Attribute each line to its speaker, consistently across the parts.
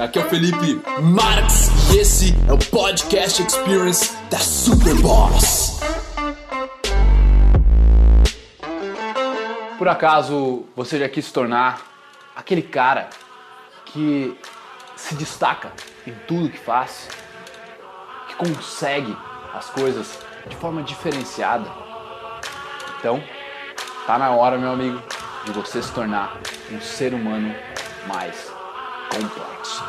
Speaker 1: Aqui é o Felipe Marx e esse é o Podcast Experience da Superboss.
Speaker 2: Por acaso você já quis se tornar aquele cara que se destaca em tudo que faz, que consegue as coisas de forma diferenciada? Então, tá na hora, meu amigo, de você se tornar um ser humano mais complexo.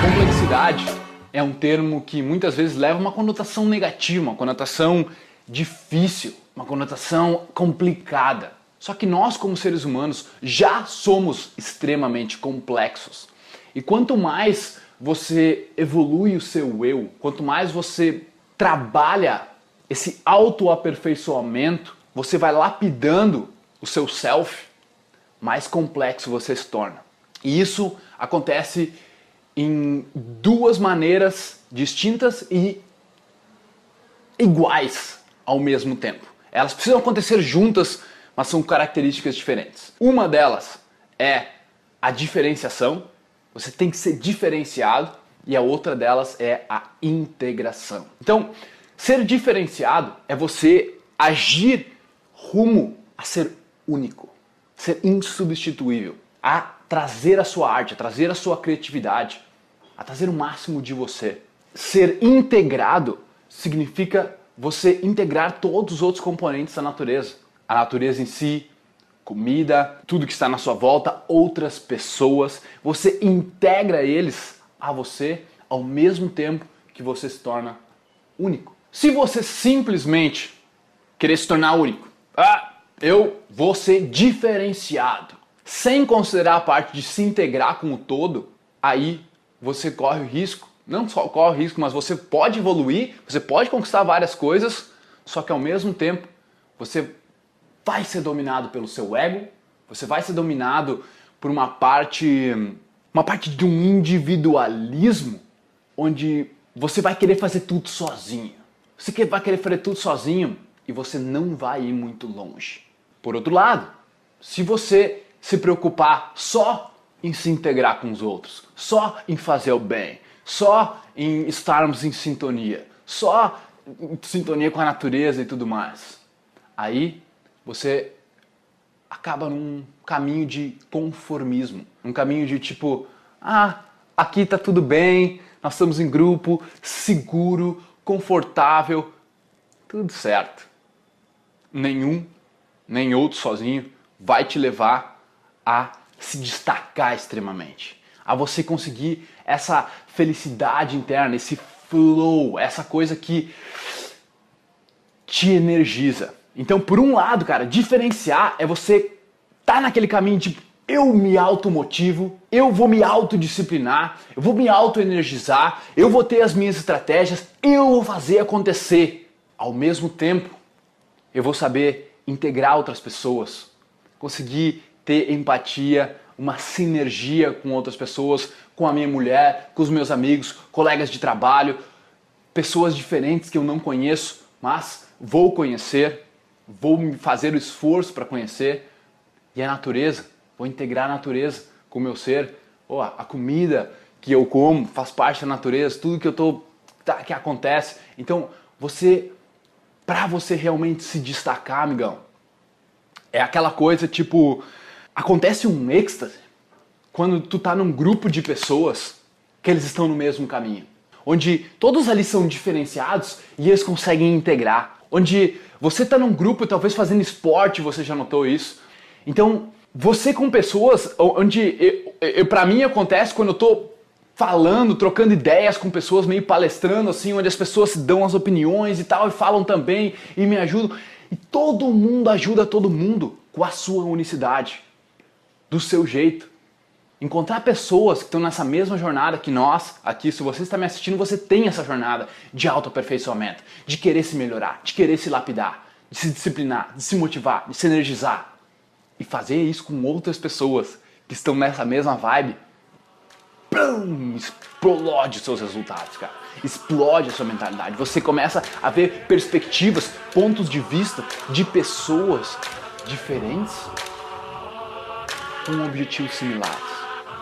Speaker 2: Complexidade é um termo que muitas vezes leva uma conotação negativa, uma conotação difícil, uma conotação complicada. Só que nós, como seres humanos, já somos extremamente complexos. E quanto mais você evolui o seu eu, quanto mais você trabalha esse autoaperfeiçoamento, você vai lapidando o seu self, mais complexo você se torna. E isso acontece em duas maneiras distintas e iguais ao mesmo tempo. Elas precisam acontecer juntas, mas são características diferentes. Uma delas é a diferenciação, você tem que ser diferenciado, e a outra delas é a integração. Então, ser diferenciado é você agir rumo a ser único, ser insubstituível, a trazer a sua arte, a trazer a sua criatividade, a trazer o máximo de você. Ser integrado significa você integrar todos os outros componentes da natureza. A natureza em si, comida, tudo que está na sua volta, outras pessoas. Você integra eles a você ao mesmo tempo que você se torna único. Se você simplesmente querer se tornar único, ah, eu vou ser diferenciado, sem considerar a parte de se integrar com o todo, aí você corre o risco, não só corre o risco, mas você pode evoluir, você pode conquistar várias coisas, só que ao mesmo tempo você vai ser dominado pelo seu ego, você vai ser dominado por uma parte, uma parte de um individualismo onde você vai querer fazer tudo sozinho. Você vai querer fazer tudo sozinho e você não vai ir muito longe. Por outro lado, se você se preocupar só em se integrar com os outros, só em fazer o bem, só em estarmos em sintonia, só em sintonia com a natureza e tudo mais, aí você acaba num caminho de conformismo, um caminho de tipo, ah, aqui tá tudo bem, nós estamos em grupo, seguro, confortável, tudo certo. Nenhum, nem outro sozinho vai te levar a se destacar extremamente, a você conseguir essa felicidade interna, esse flow, essa coisa que te energiza. Então, por um lado, cara, diferenciar é você tá naquele caminho de eu me automotivo, eu vou me autodisciplinar, eu vou me autoenergizar, eu vou ter as minhas estratégias, eu vou fazer acontecer. Ao mesmo tempo, eu vou saber integrar outras pessoas, conseguir ter empatia, uma sinergia com outras pessoas, com a minha mulher, com os meus amigos, colegas de trabalho, pessoas diferentes que eu não conheço, mas vou conhecer vou fazer o esforço para conhecer. E a natureza, vou integrar a natureza com o meu ser. Oh, a comida que eu como faz parte da natureza, tudo que eu tô tá, que acontece. Então, você para você realmente se destacar, amigão, é aquela coisa tipo acontece um êxtase quando tu tá num grupo de pessoas que eles estão no mesmo caminho, onde todos ali são diferenciados e eles conseguem integrar, onde você está num grupo, talvez fazendo esporte, você já notou isso. Então, você com pessoas onde para mim acontece quando eu estou falando, trocando ideias com pessoas, meio palestrando assim, onde as pessoas dão as opiniões e tal e falam também e me ajudam. E todo mundo ajuda todo mundo com a sua unicidade, do seu jeito. Encontrar pessoas que estão nessa mesma jornada que nós, aqui, se você está me assistindo, você tem essa jornada de autoaperfeiçoamento, de querer se melhorar, de querer se lapidar, de se disciplinar, de se motivar, de se energizar. E fazer isso com outras pessoas que estão nessa mesma vibe, plum, explode seus resultados, cara. explode a sua mentalidade. Você começa a ver perspectivas, pontos de vista de pessoas diferentes com objetivos similares.